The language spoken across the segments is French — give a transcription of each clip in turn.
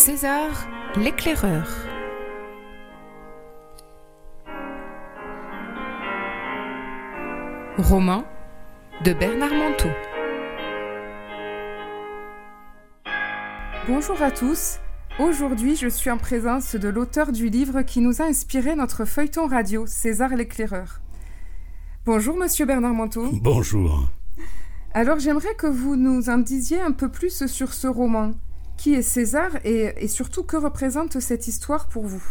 César l'éclaireur. Roman de Bernard Manteau. Bonjour à tous. Aujourd'hui, je suis en présence de l'auteur du livre qui nous a inspiré notre feuilleton radio, César l'éclaireur. Bonjour, monsieur Bernard Manteau. Bonjour. Alors, j'aimerais que vous nous en disiez un peu plus sur ce roman. Qui est César et, surtout que représente cette histoire pour vous?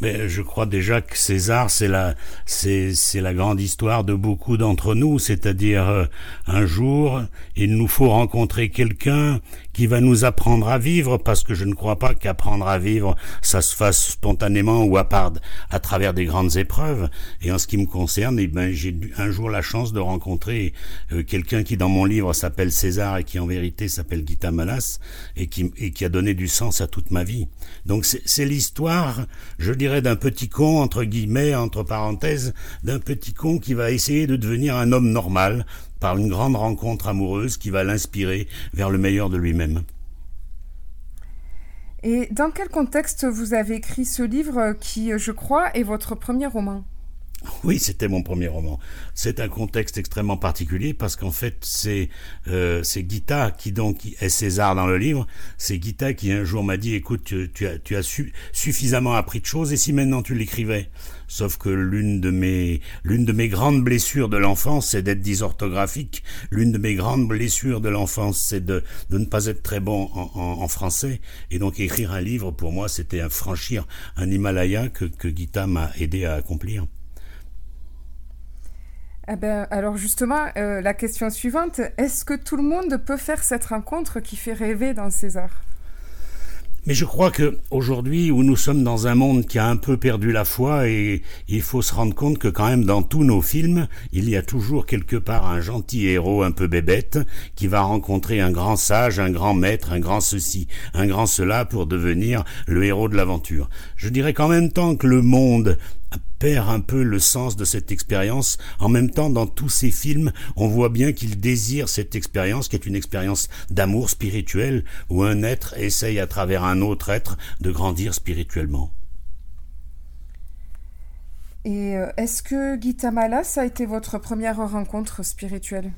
Mais je crois déjà que César, c'est la, c'est, c'est la grande histoire de beaucoup d'entre nous, c'est-à-dire euh, un jour, il nous faut rencontrer quelqu'un qui va nous apprendre à vivre, parce que je ne crois pas qu'apprendre à vivre, ça se fasse spontanément ou à part, à travers des grandes épreuves. Et en ce qui me concerne, eh ben, j'ai un jour la chance de rencontrer euh, quelqu'un qui, dans mon livre, s'appelle César et qui, en vérité, s'appelle Guita Malas et qui, et qui a donné du sens à toute ma vie. Donc c'est l'histoire, je dis d'un petit con, entre guillemets, entre parenthèses, d'un petit con qui va essayer de devenir un homme normal par une grande rencontre amoureuse qui va l'inspirer vers le meilleur de lui-même. Et dans quel contexte vous avez écrit ce livre qui, je crois, est votre premier roman? Oui, c'était mon premier roman. C'est un contexte extrêmement particulier parce qu'en fait, c'est euh, Gita qui donc est César dans le livre. C'est Gita qui un jour m'a dit "Écoute, tu, as tu as suffisamment appris de choses et si maintenant tu l'écrivais." Sauf que l'une de mes l'une de mes grandes blessures de l'enfance, c'est d'être dysorthographique. L'une de mes grandes blessures de l'enfance, c'est de, de ne pas être très bon en, en, en, français. Et donc écrire un livre, pour moi, c'était franchir un Himalaya que, que Gita m'a aidé à accomplir. Eh ben, alors justement, euh, la question suivante, est-ce que tout le monde peut faire cette rencontre qui fait rêver dans César mais je crois que aujourd'hui, où nous sommes dans un monde qui a un peu perdu la foi, et il faut se rendre compte que quand même dans tous nos films, il y a toujours quelque part un gentil héros un peu bébête qui va rencontrer un grand sage, un grand maître, un grand ceci, un grand cela pour devenir le héros de l'aventure. Je dirais qu'en même temps que le monde perd un peu le sens de cette expérience. En même temps, dans tous ces films, on voit bien qu'il désire cette expérience, qui est une expérience d'amour spirituel, où un être essaye à travers un autre être de grandir spirituellement. Et euh, est-ce que Gita Malas a été votre première rencontre spirituelle?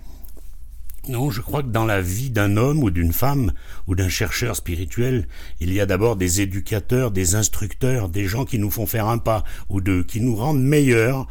Non, je crois que dans la vie d'un homme ou d'une femme ou d'un chercheur spirituel, il y a d'abord des éducateurs, des instructeurs, des gens qui nous font faire un pas ou deux, qui nous rendent meilleurs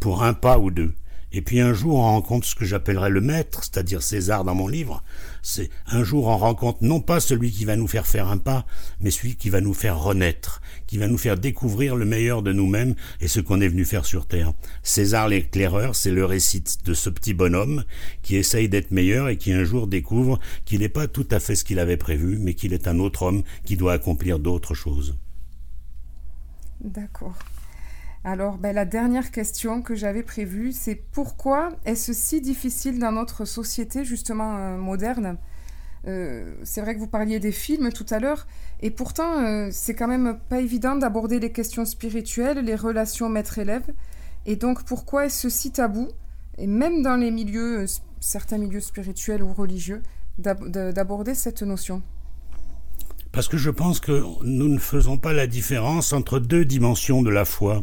pour un pas ou deux. Et puis un jour on rencontre ce que j'appellerais le maître, c'est-à-dire César dans mon livre. C'est un jour on rencontre non pas celui qui va nous faire faire un pas, mais celui qui va nous faire renaître, qui va nous faire découvrir le meilleur de nous-mêmes et ce qu'on est venu faire sur Terre. César l'éclaireur, c'est le récit de ce petit bonhomme qui essaye d'être meilleur et qui un jour découvre qu'il n'est pas tout à fait ce qu'il avait prévu, mais qu'il est un autre homme qui doit accomplir d'autres choses. D'accord. Alors, ben, la dernière question que j'avais prévue, c'est pourquoi est-ce si difficile dans notre société, justement euh, moderne? Euh, C'est vrai que vous parliez des films tout à l'heure, et pourtant, euh, c'est quand même pas évident d'aborder les questions spirituelles, les relations maître-élève. Et donc, pourquoi est-ce si tabou, et même dans les milieux, certains milieux spirituels ou religieux, d'aborder cette notion? Parce que je pense que nous ne faisons pas la différence entre deux dimensions de la foi.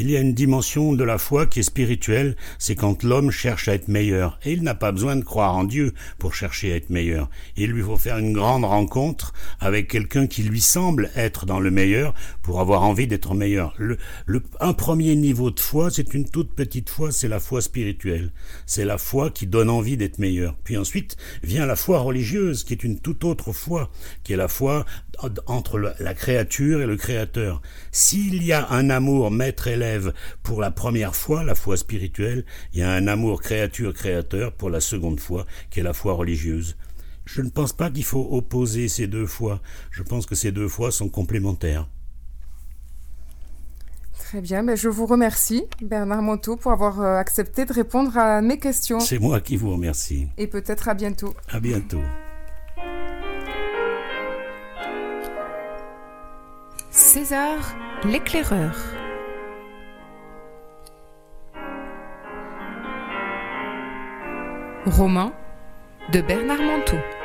Il y a une dimension de la foi qui est spirituelle, c'est quand l'homme cherche à être meilleur. Et il n'a pas besoin de croire en Dieu pour chercher à être meilleur. Il lui faut faire une grande rencontre avec quelqu'un qui lui semble être dans le meilleur pour avoir envie d'être meilleur. Le, un premier niveau de foi, c'est une toute petite foi, c'est la foi spirituelle. C'est la foi qui donne envie d'être meilleur. Puis ensuite vient la foi religieuse, qui est une toute autre foi, qui est la foi entre la créature et le créateur. S'il y a un amour maître-élève pour la première fois, la foi spirituelle, il y a un amour créature-créateur pour la seconde fois, qui est la foi religieuse. Je ne pense pas qu'il faut opposer ces deux fois. Je pense que ces deux fois sont complémentaires. Très bien, mais je vous remercie, Bernard Monteau, pour avoir euh, accepté de répondre à mes questions. C'est moi qui vous remercie. Et peut-être à bientôt. À bientôt. César l'éclaireur. Roman de Bernard Manteau.